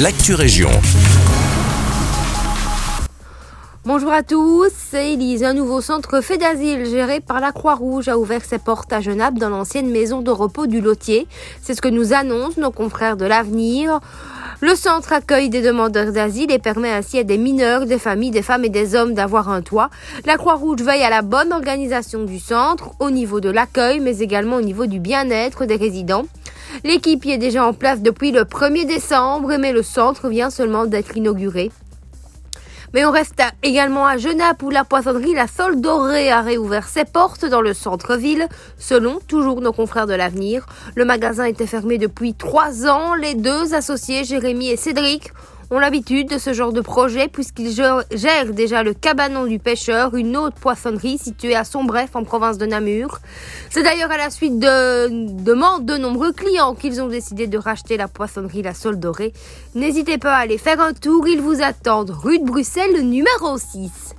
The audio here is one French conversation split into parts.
l'actu région. Bonjour à tous, c'est Elise. Un nouveau centre fait d'asile géré par la Croix-Rouge a ouvert ses portes à Genappe dans l'ancienne maison de repos du Lotier. C'est ce que nous annoncent nos confrères de l'avenir. Le centre accueille des demandeurs d'asile et permet ainsi à des mineurs, des familles, des femmes et des hommes d'avoir un toit. La Croix-Rouge veille à la bonne organisation du centre au niveau de l'accueil mais également au niveau du bien-être des résidents. L'équipe y est déjà en place depuis le 1er décembre mais le centre vient seulement d'être inauguré. Mais on reste également à Genappe où la poissonnerie La Sol Dorée a réouvert ses portes dans le centre-ville. Selon toujours nos confrères de l'avenir, le magasin était fermé depuis trois ans. Les deux associés, Jérémy et Cédric, ont l'habitude de ce genre de projet puisqu'ils gèrent déjà le cabanon du pêcheur, une autre poissonnerie située à Sombref en province de Namur. C'est d'ailleurs à la suite de demandes de nombreux clients qu'ils ont décidé de racheter la poissonnerie La Sol Dorée. N'hésitez pas à aller faire un tour, ils vous attendent rue de Bruxelles numéro 6.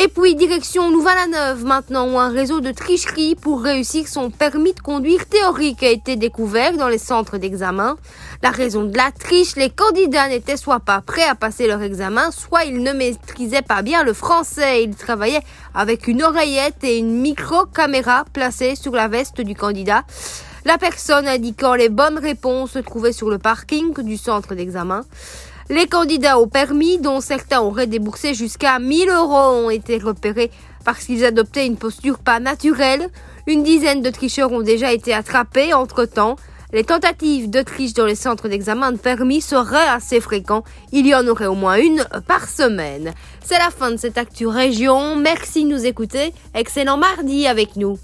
Et puis direction Louvain-la-Neuve maintenant où un réseau de tricherie pour réussir son permis de conduire théorique a été découvert dans les centres d'examen. La raison de la triche, les candidats n'étaient soit pas prêts à passer leur examen, soit ils ne maîtrisaient pas bien le français. Ils travaillaient avec une oreillette et une micro-caméra placée sur la veste du candidat. La personne indiquant les bonnes réponses se trouvait sur le parking du centre d'examen. Les candidats au permis, dont certains auraient déboursé jusqu'à 1000 euros, ont été repérés parce qu'ils adoptaient une posture pas naturelle. Une dizaine de tricheurs ont déjà été attrapés entre-temps. Les tentatives de triche dans les centres d'examen de permis seraient assez fréquents. Il y en aurait au moins une par semaine. C'est la fin de cette Actu Région. Merci de nous écouter. Excellent mardi avec nous.